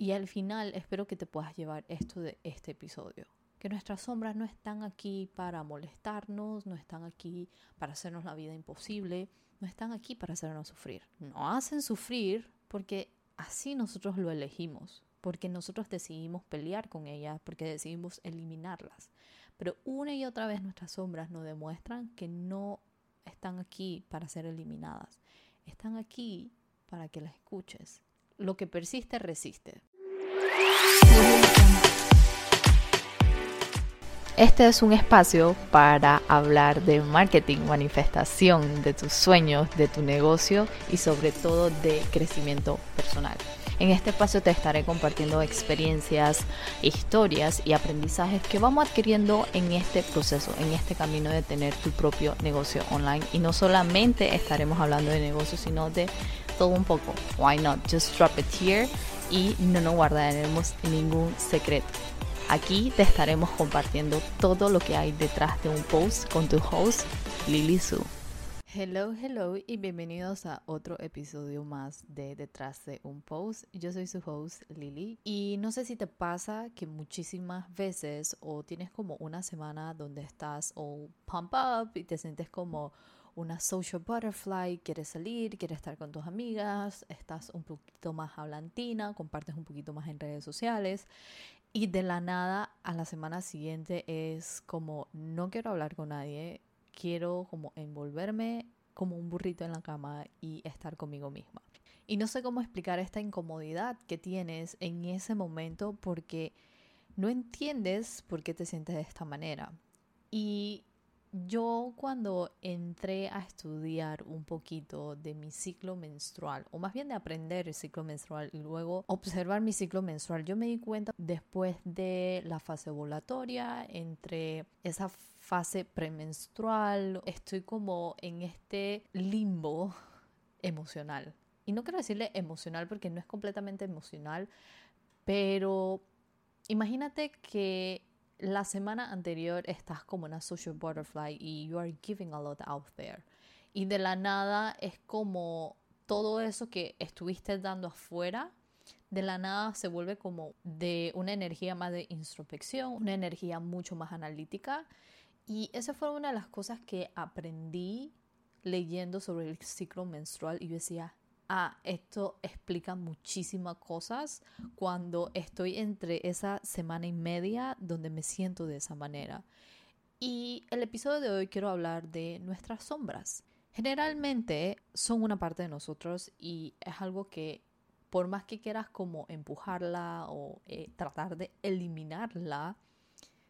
Y al final espero que te puedas llevar esto de este episodio. Que nuestras sombras no están aquí para molestarnos, no están aquí para hacernos la vida imposible, no están aquí para hacernos sufrir. No hacen sufrir porque así nosotros lo elegimos, porque nosotros decidimos pelear con ellas, porque decidimos eliminarlas. Pero una y otra vez nuestras sombras nos demuestran que no están aquí para ser eliminadas, están aquí para que las escuches. Lo que persiste resiste. Este es un espacio para hablar de marketing, manifestación, de tus sueños, de tu negocio y sobre todo de crecimiento personal. En este espacio te estaré compartiendo experiencias, historias y aprendizajes que vamos adquiriendo en este proceso, en este camino de tener tu propio negocio online. Y no solamente estaremos hablando de negocios, sino de todo un poco. Why not? Just drop it here y no nos guardaremos ningún secreto. Aquí te estaremos compartiendo todo lo que hay detrás de un post con tu host, Lily Su. Hello, hello y bienvenidos a otro episodio más de Detrás de un Post. Yo soy su host Lily y no sé si te pasa que muchísimas veces o tienes como una semana donde estás o pump up y te sientes como una social butterfly, quieres salir, quieres estar con tus amigas, estás un poquito más hablantina, compartes un poquito más en redes sociales y de la nada a la semana siguiente es como, no quiero hablar con nadie, quiero como envolverme como un burrito en la cama y estar conmigo misma. Y no sé cómo explicar esta incomodidad que tienes en ese momento porque no entiendes por qué te sientes de esta manera. Y yo cuando entré a estudiar un poquito de mi ciclo menstrual, o más bien de aprender el ciclo menstrual y luego observar mi ciclo menstrual, yo me di cuenta después de la fase ovulatoria, entre esa fase premenstrual, estoy como en este limbo emocional. Y no quiero decirle emocional porque no es completamente emocional, pero imagínate que la semana anterior estás como una social butterfly y you are giving a lot out there. Y de la nada es como todo eso que estuviste dando afuera, de la nada se vuelve como de una energía más de introspección, una energía mucho más analítica. Y esa fue una de las cosas que aprendí leyendo sobre el ciclo menstrual y yo decía, ah, esto explica muchísimas cosas cuando estoy entre esa semana y media donde me siento de esa manera. Y el episodio de hoy quiero hablar de nuestras sombras. Generalmente son una parte de nosotros y es algo que por más que quieras como empujarla o eh, tratar de eliminarla,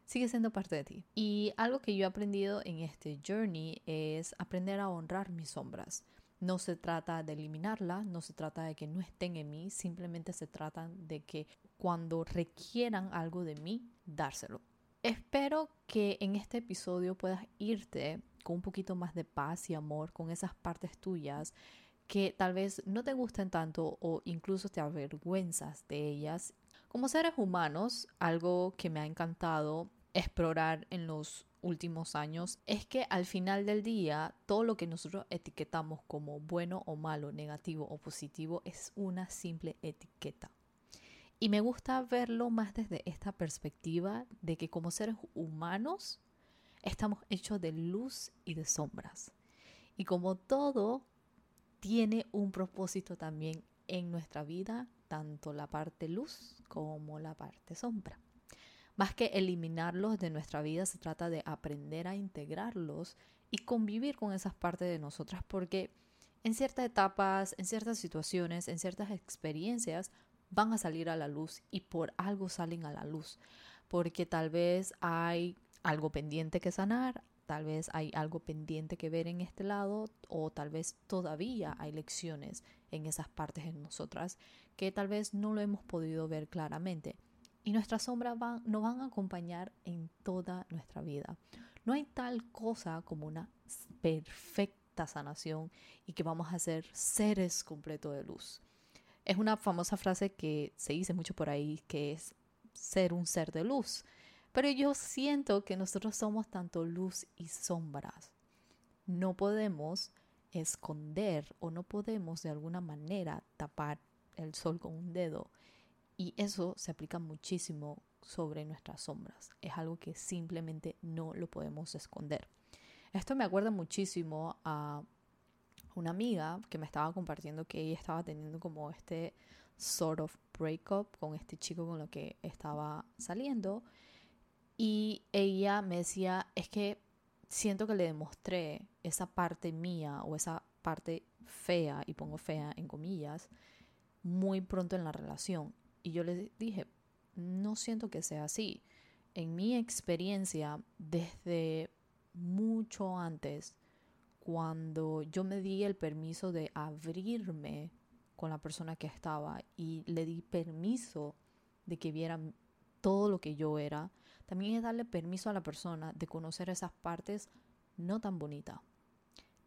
sigue siendo parte de ti. Y algo que yo he aprendido en este journey es aprender a honrar mis sombras. No se trata de eliminarla, no se trata de que no estén en mí, simplemente se trata de que cuando requieran algo de mí, dárselo. Espero que en este episodio puedas irte con un poquito más de paz y amor con esas partes tuyas que tal vez no te gusten tanto o incluso te avergüenzas de ellas. Como seres humanos, algo que me ha encantado explorar en los últimos años es que al final del día todo lo que nosotros etiquetamos como bueno o malo, negativo o positivo es una simple etiqueta. Y me gusta verlo más desde esta perspectiva de que como seres humanos estamos hechos de luz y de sombras. Y como todo tiene un propósito también en nuestra vida, tanto la parte luz como la parte sombra. Más que eliminarlos de nuestra vida, se trata de aprender a integrarlos y convivir con esas partes de nosotras porque en ciertas etapas, en ciertas situaciones, en ciertas experiencias van a salir a la luz y por algo salen a la luz. Porque tal vez hay algo pendiente que sanar, tal vez hay algo pendiente que ver en este lado o tal vez todavía hay lecciones en esas partes de nosotras que tal vez no lo hemos podido ver claramente y nuestras sombras van, nos van a acompañar en toda nuestra vida. No hay tal cosa como una perfecta sanación y que vamos a ser seres completos de luz. Es una famosa frase que se dice mucho por ahí, que es ser un ser de luz. Pero yo siento que nosotros somos tanto luz y sombras. No podemos esconder o no podemos de alguna manera tapar el sol con un dedo Y eso se aplica muchísimo sobre nuestras sombras. Es algo que simplemente no lo podemos esconder. Esto me acuerda muchísimo a una amiga que me estaba compartiendo que ella estaba teniendo como este sort of breakup con este chico con lo que estaba saliendo. Y ella me decía, es que siento que le demostré esa parte mía o esa parte fea, y pongo fea en comillas, muy pronto en la relación. Y yo le dije, no siento que sea así. En mi experiencia, desde mucho antes, cuando yo me di el permiso de abrirme con la persona que estaba y le di permiso de que vieran todo lo que yo era, también es darle permiso a la persona de conocer esas partes no tan bonitas,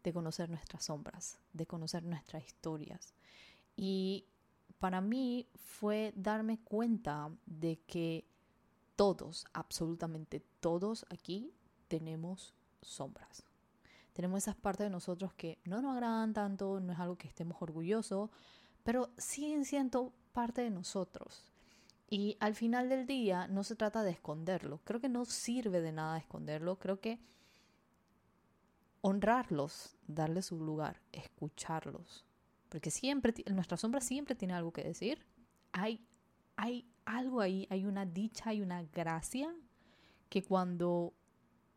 de conocer nuestras sombras, de conocer nuestras historias. Y para mí fue darme cuenta de que todos, absolutamente todos aquí tenemos sombras. Tenemos esas partes de nosotros que no nos agradan tanto, no es algo que estemos orgullosos, pero siguen siendo parte de nosotros. Y al final del día no se trata de esconderlo. Creo que no sirve de nada esconderlo. Creo que honrarlos, darles su lugar, escucharlos, porque siempre, nuestra sombra siempre tiene algo que decir. Hay, hay algo ahí, hay una dicha, hay una gracia que cuando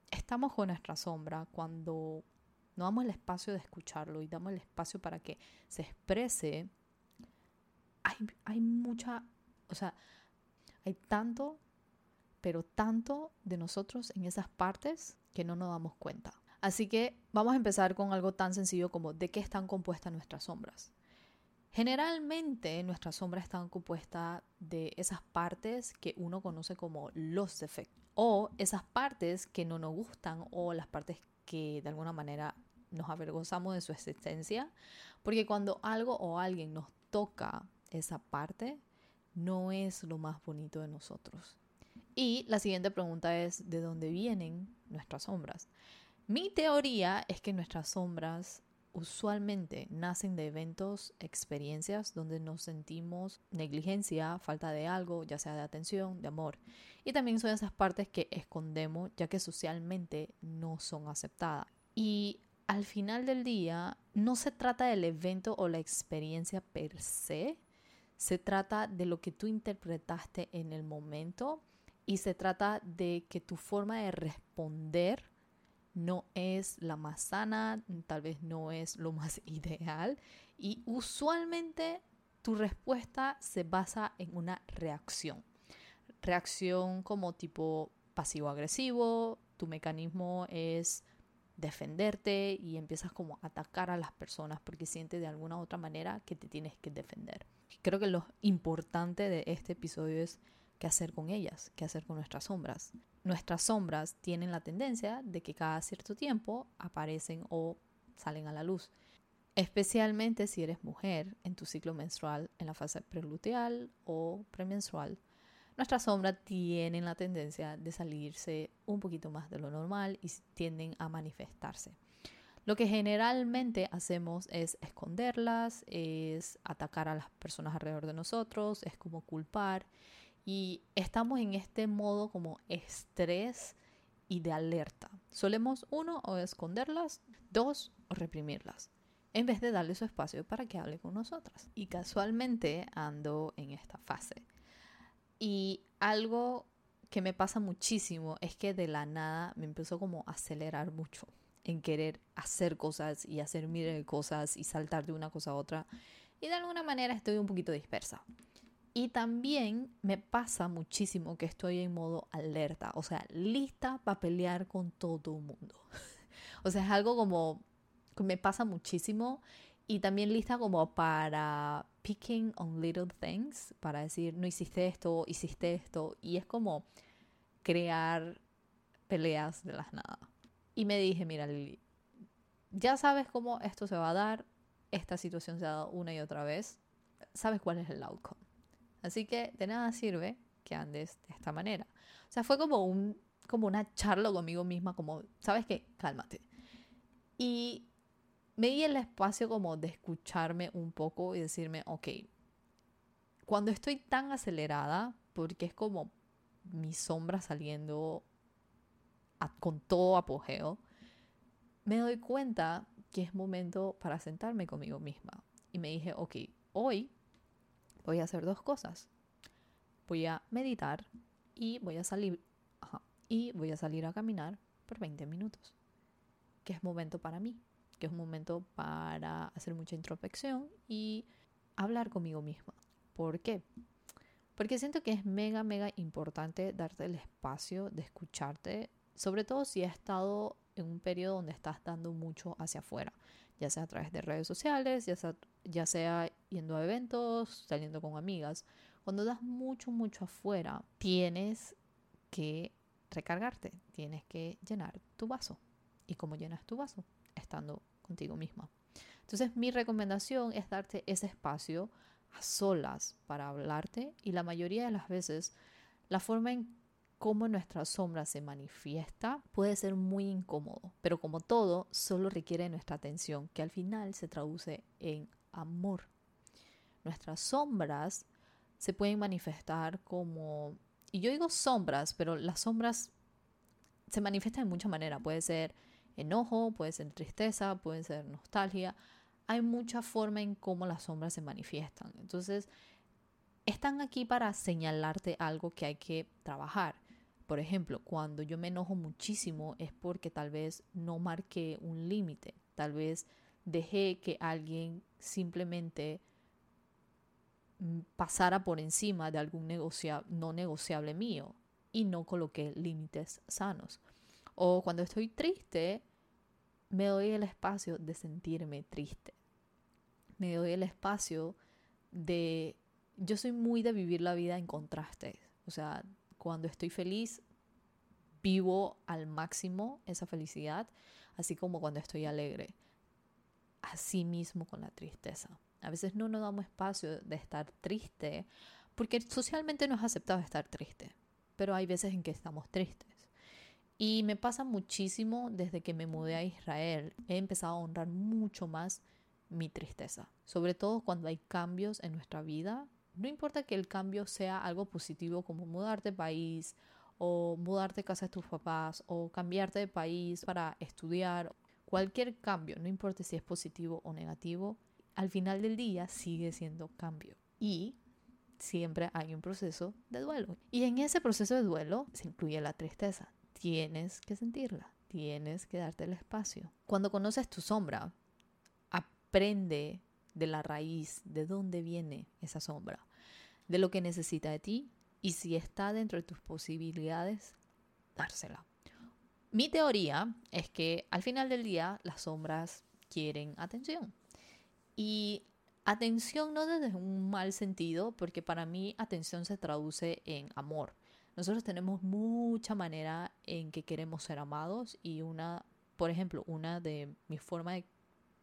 estamos con nuestra sombra, cuando no damos el espacio de escucharlo y damos el espacio para que se exprese, hay, hay mucha, o sea, hay tanto, pero tanto de nosotros en esas partes que no nos damos cuenta. Así que vamos a empezar con algo tan sencillo como de qué están compuestas nuestras sombras. Generalmente nuestras sombras están compuestas de esas partes que uno conoce como los defectos o esas partes que no nos gustan o las partes que de alguna manera nos avergonzamos de su existencia, porque cuando algo o alguien nos toca esa parte, no es lo más bonito de nosotros. Y la siguiente pregunta es, ¿de dónde vienen nuestras sombras? Mi teoría es que nuestras sombras usualmente nacen de eventos, experiencias donde nos sentimos negligencia, falta de algo, ya sea de atención, de amor. Y también son esas partes que escondemos ya que socialmente no son aceptadas. Y al final del día no se trata del evento o la experiencia per se, se trata de lo que tú interpretaste en el momento y se trata de que tu forma de responder no es la más sana, tal vez no es lo más ideal y usualmente tu respuesta se basa en una reacción. Reacción como tipo pasivo-agresivo, tu mecanismo es defenderte y empiezas como a atacar a las personas porque sientes de alguna u otra manera que te tienes que defender. Creo que lo importante de este episodio es qué hacer con ellas, qué hacer con nuestras sombras. Nuestras sombras tienen la tendencia de que cada cierto tiempo aparecen o salen a la luz, especialmente si eres mujer en tu ciclo menstrual en la fase preluteal o premenstrual. Nuestras sombras tienen la tendencia de salirse un poquito más de lo normal y tienden a manifestarse. Lo que generalmente hacemos es esconderlas, es atacar a las personas alrededor de nosotros, es como culpar y estamos en este modo como estrés y de alerta. Solemos uno o esconderlas, dos o reprimirlas, en vez de darle su espacio para que hable con nosotras. Y casualmente ando en esta fase. Y algo que me pasa muchísimo es que de la nada me empezó como a acelerar mucho en querer hacer cosas y hacer miles de cosas y saltar de una cosa a otra. Y de alguna manera estoy un poquito dispersa. Y también me pasa muchísimo que estoy en modo alerta, o sea, lista para pelear con todo el mundo. o sea, es algo como que me pasa muchísimo y también lista como para picking on little things, para decir, no hiciste esto, hiciste esto, y es como crear peleas de las nada. Y me dije, mira Lili, ya sabes cómo esto se va a dar, esta situación se ha dado una y otra vez, sabes cuál es el outcome. Así que de nada sirve que andes de esta manera. O sea, fue como, un, como una charla conmigo misma, como, ¿sabes qué? Cálmate. Y me di el espacio como de escucharme un poco y decirme, ok, cuando estoy tan acelerada, porque es como mi sombra saliendo con todo apogeo, me doy cuenta que es momento para sentarme conmigo misma. Y me dije, ok, hoy voy a hacer dos cosas. Voy a meditar y voy a salir y voy a salir a caminar por 20 minutos. Que es momento para mí, que es momento para hacer mucha introspección y hablar conmigo misma. ¿Por qué? Porque siento que es mega, mega importante darte el espacio de escucharte, sobre todo si has estado en un periodo donde estás dando mucho hacia afuera, ya sea a través de redes sociales, ya ya sea yendo a eventos, saliendo con amigas. Cuando das mucho, mucho afuera, tienes que recargarte, tienes que llenar tu vaso. ¿Y cómo llenas tu vaso? Estando contigo misma. Entonces mi recomendación es darte ese espacio a solas para hablarte y la mayoría de las veces la forma en cómo nuestra sombra se manifiesta puede ser muy incómodo, pero como todo, solo requiere nuestra atención, que al final se traduce en amor. Nuestras sombras se pueden manifestar como, y yo digo sombras, pero las sombras se manifiestan de muchas maneras, puede ser enojo, puede ser tristeza, puede ser nostalgia, hay mucha forma en cómo las sombras se manifiestan. Entonces, están aquí para señalarte algo que hay que trabajar. Por ejemplo, cuando yo me enojo muchísimo es porque tal vez no marqué un límite, tal vez dejé que alguien simplemente pasara por encima de algún negocia no negociable mío y no coloqué límites sanos. O cuando estoy triste, me doy el espacio de sentirme triste. Me doy el espacio de... Yo soy muy de vivir la vida en contrastes. O sea, cuando estoy feliz, vivo al máximo esa felicidad, así como cuando estoy alegre. Así mismo con la tristeza. A veces no nos damos espacio de estar triste porque socialmente no es aceptado estar triste, pero hay veces en que estamos tristes. Y me pasa muchísimo desde que me mudé a Israel. He empezado a honrar mucho más mi tristeza, sobre todo cuando hay cambios en nuestra vida no importa que el cambio sea algo positivo como mudarte de país o mudarte de casa de tus papás o cambiarte de país para estudiar, cualquier cambio, no importa si es positivo o negativo, al final del día sigue siendo cambio. Y siempre hay un proceso de duelo. Y en ese proceso de duelo se incluye la tristeza. Tienes que sentirla, tienes que darte el espacio. Cuando conoces tu sombra, aprende de la raíz, de dónde viene esa sombra, de lo que necesita de ti y si está dentro de tus posibilidades, dársela. Mi teoría es que al final del día las sombras quieren atención. Y atención no desde un mal sentido, porque para mí atención se traduce en amor. Nosotros tenemos mucha manera en que queremos ser amados y una, por ejemplo, una de mis formas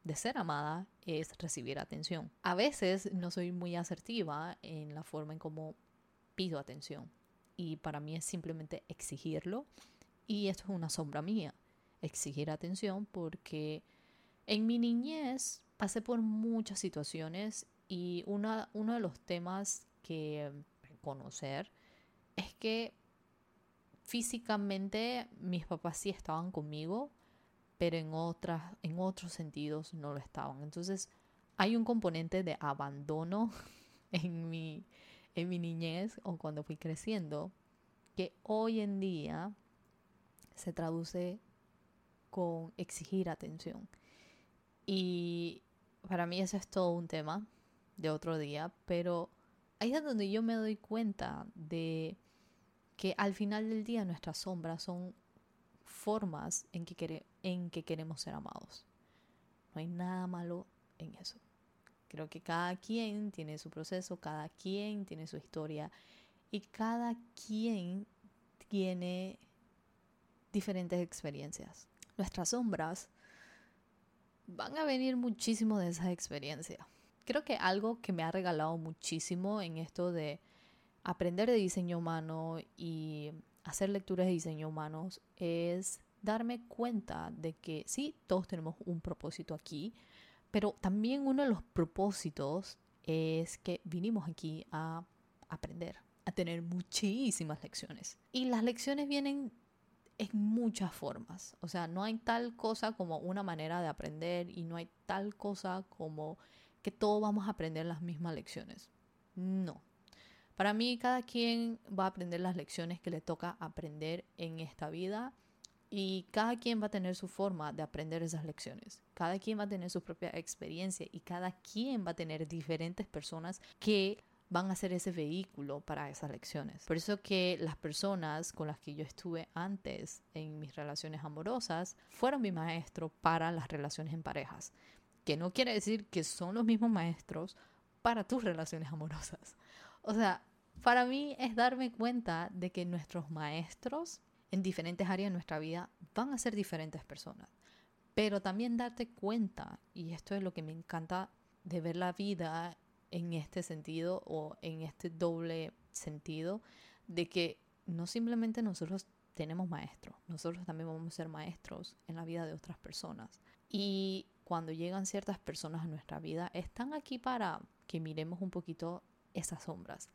de ser amada es recibir atención. A veces no soy muy asertiva en la forma en cómo pido atención y para mí es simplemente exigirlo y esto es una sombra mía, exigir atención porque en mi niñez pasé por muchas situaciones y una, uno de los temas que reconocer es que físicamente mis papás sí estaban conmigo, pero en, otras, en otros sentidos no lo estaban. Entonces hay un componente de abandono en mi, en mi niñez o cuando fui creciendo que hoy en día se traduce con exigir atención. Y para mí eso es todo un tema de otro día, pero ahí es donde yo me doy cuenta de que al final del día nuestras sombras son formas en que, en que queremos ser amados. No hay nada malo en eso. Creo que cada quien tiene su proceso, cada quien tiene su historia y cada quien tiene diferentes experiencias. Nuestras sombras van a venir muchísimo de esa experiencia. Creo que algo que me ha regalado muchísimo en esto de aprender de diseño humano y hacer lecturas de diseño humanos es darme cuenta de que sí, todos tenemos un propósito aquí, pero también uno de los propósitos es que vinimos aquí a aprender, a tener muchísimas lecciones. Y las lecciones vienen en muchas formas. O sea, no hay tal cosa como una manera de aprender y no hay tal cosa como que todos vamos a aprender las mismas lecciones. No. Para mí, cada quien va a aprender las lecciones que le toca aprender en esta vida y cada quien va a tener su forma de aprender esas lecciones. Cada quien va a tener su propia experiencia y cada quien va a tener diferentes personas que van a ser ese vehículo para esas lecciones. Por eso que las personas con las que yo estuve antes en mis relaciones amorosas fueron mi maestro para las relaciones en parejas. Que no quiere decir que son los mismos maestros para tus relaciones amorosas. O sea, para mí es darme cuenta de que nuestros maestros en diferentes áreas de nuestra vida van a ser diferentes personas. Pero también darte cuenta, y esto es lo que me encanta de ver la vida en este sentido o en este doble sentido de que no simplemente nosotros tenemos maestros, nosotros también vamos a ser maestros en la vida de otras personas. Y cuando llegan ciertas personas a nuestra vida, están aquí para que miremos un poquito esas sombras.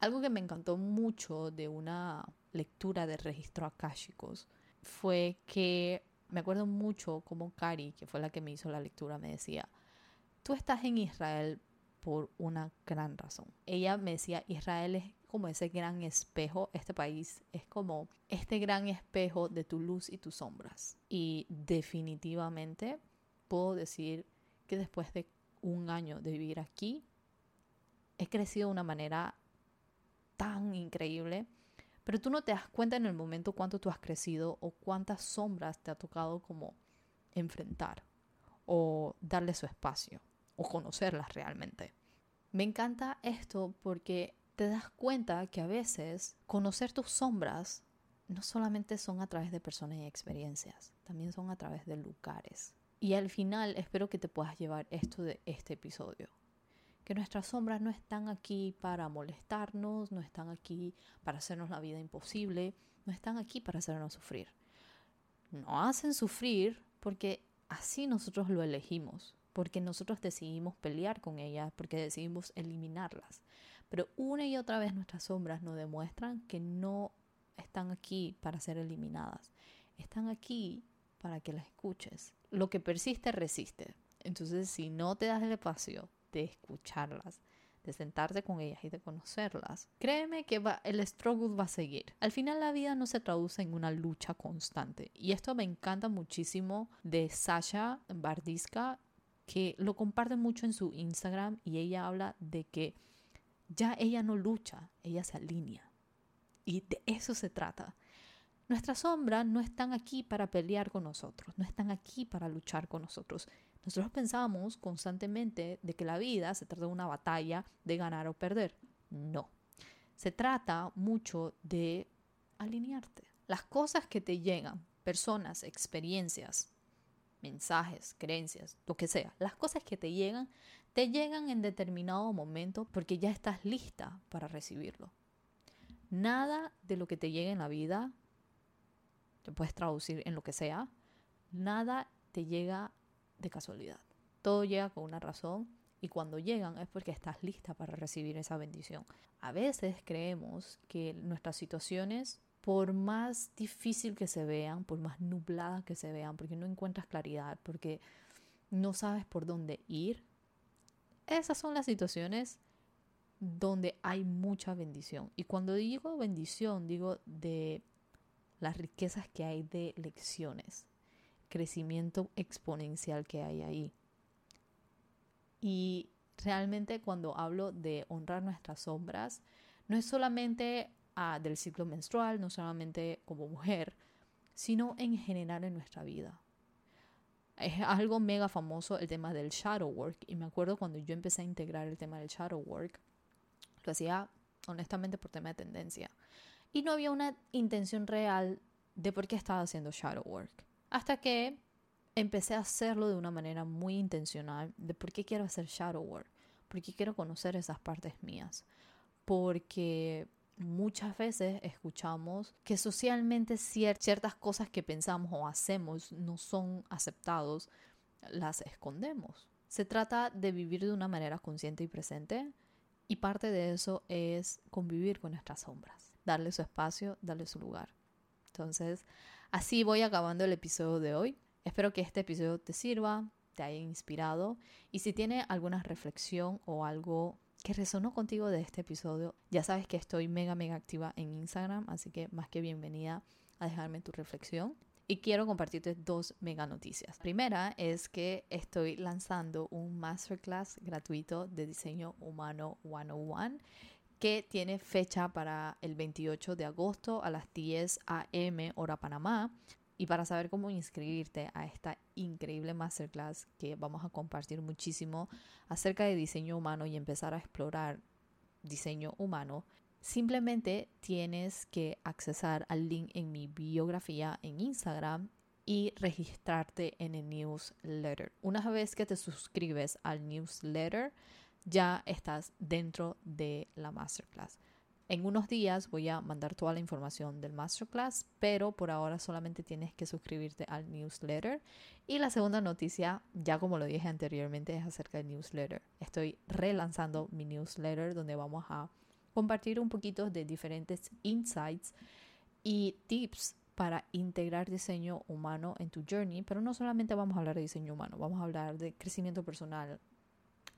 Algo que me encantó mucho de una lectura de registro akáshicos fue que me acuerdo mucho como Cari, que fue la que me hizo la lectura, me decía, tú estás en Israel por una gran razón. Ella me decía, Israel es como ese gran espejo, este país es como este gran espejo de tu luz y tus sombras. Y definitivamente puedo decir que después de un año de vivir aquí, he crecido de una manera tan increíble, pero tú no te das cuenta en el momento cuánto tú has crecido o cuántas sombras te ha tocado como enfrentar o darle su espacio o conocerlas realmente. Me encanta esto porque te das cuenta que a veces conocer tus sombras no solamente son a través de personas y experiencias, también son a través de lugares. Y al final espero que te puedas llevar esto de este episodio. Que nuestras sombras no están aquí para molestarnos, no están aquí para hacernos la vida imposible, no están aquí para hacernos sufrir. No hacen sufrir porque así nosotros lo elegimos porque nosotros decidimos pelear con ellas, porque decidimos eliminarlas. Pero una y otra vez nuestras sombras nos demuestran que no están aquí para ser eliminadas, están aquí para que las escuches. Lo que persiste resiste. Entonces, si no te das el espacio de escucharlas, de sentarte con ellas y de conocerlas, créeme que va, el struggle va a seguir. Al final la vida no se traduce en una lucha constante. Y esto me encanta muchísimo de Sasha Bardiska que lo comparte mucho en su Instagram y ella habla de que ya ella no lucha, ella se alinea. Y de eso se trata. Nuestras sombras no están aquí para pelear con nosotros, no están aquí para luchar con nosotros. Nosotros pensamos constantemente de que la vida se trata de una batalla de ganar o perder. No. Se trata mucho de alinearte. Las cosas que te llegan, personas, experiencias, mensajes, creencias, lo que sea, las cosas que te llegan, te llegan en determinado momento porque ya estás lista para recibirlo. Nada de lo que te llega en la vida, te puedes traducir en lo que sea, nada te llega de casualidad. Todo llega con una razón y cuando llegan es porque estás lista para recibir esa bendición. A veces creemos que nuestras situaciones por más difícil que se vean, por más nubladas que se vean, porque no encuentras claridad, porque no sabes por dónde ir, esas son las situaciones donde hay mucha bendición. Y cuando digo bendición, digo de las riquezas que hay de lecciones, crecimiento exponencial que hay ahí. Y realmente cuando hablo de honrar nuestras sombras, no es solamente del ciclo menstrual, no solamente como mujer, sino en general en nuestra vida. Es algo mega famoso el tema del shadow work y me acuerdo cuando yo empecé a integrar el tema del shadow work, lo hacía honestamente por tema de tendencia y no había una intención real de por qué estaba haciendo shadow work. Hasta que empecé a hacerlo de una manera muy intencional de por qué quiero hacer shadow work, porque quiero conocer esas partes mías, porque muchas veces escuchamos que socialmente ciertas cosas que pensamos o hacemos no son aceptados, las escondemos. Se trata de vivir de una manera consciente y presente y parte de eso es convivir con nuestras sombras, darle su espacio, darle su lugar. Entonces, así voy acabando el episodio de hoy. Espero que este episodio te sirva, te haya inspirado y si tiene alguna reflexión o algo que resonó contigo de este episodio, ya sabes que estoy mega mega activa en Instagram, así que más que bienvenida a dejarme tu reflexión. Y quiero compartirte dos mega noticias. Primera es que estoy lanzando un masterclass gratuito de diseño humano 101 que tiene fecha para el 28 de agosto a las 10 a.m. hora Panamá. Y para saber cómo inscribirte a esta increíble masterclass que vamos a compartir muchísimo acerca de diseño humano y empezar a explorar diseño humano, Simplemente tienes que accesar al link en mi biografía en Instagram y registrarte en el newsletter. Una vez que te suscribes al newsletter, ya estás dentro de la masterclass. En unos días voy a mandar toda la información del masterclass, pero por ahora solamente tienes que suscribirte al newsletter. Y la segunda noticia, ya como lo dije anteriormente, es acerca del newsletter. Estoy relanzando mi newsletter donde vamos a compartir un poquito de diferentes insights y tips para integrar diseño humano en tu journey, pero no solamente vamos a hablar de diseño humano, vamos a hablar de crecimiento personal.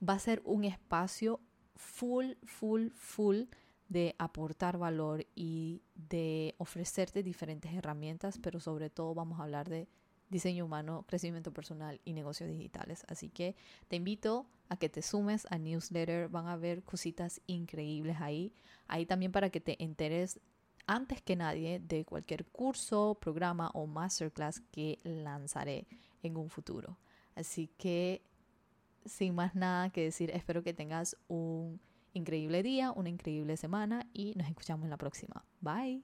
Va a ser un espacio full, full, full de aportar valor y de ofrecerte diferentes herramientas, pero sobre todo vamos a hablar de diseño humano, crecimiento personal y negocios digitales. Así que te invito a que te sumes a newsletter, van a ver cositas increíbles ahí. Ahí también para que te enteres antes que nadie de cualquier curso, programa o masterclass que lanzaré en un futuro. Así que sin más nada que decir, espero que tengas un increíble día, una increíble semana y nos escuchamos en la próxima. Bye.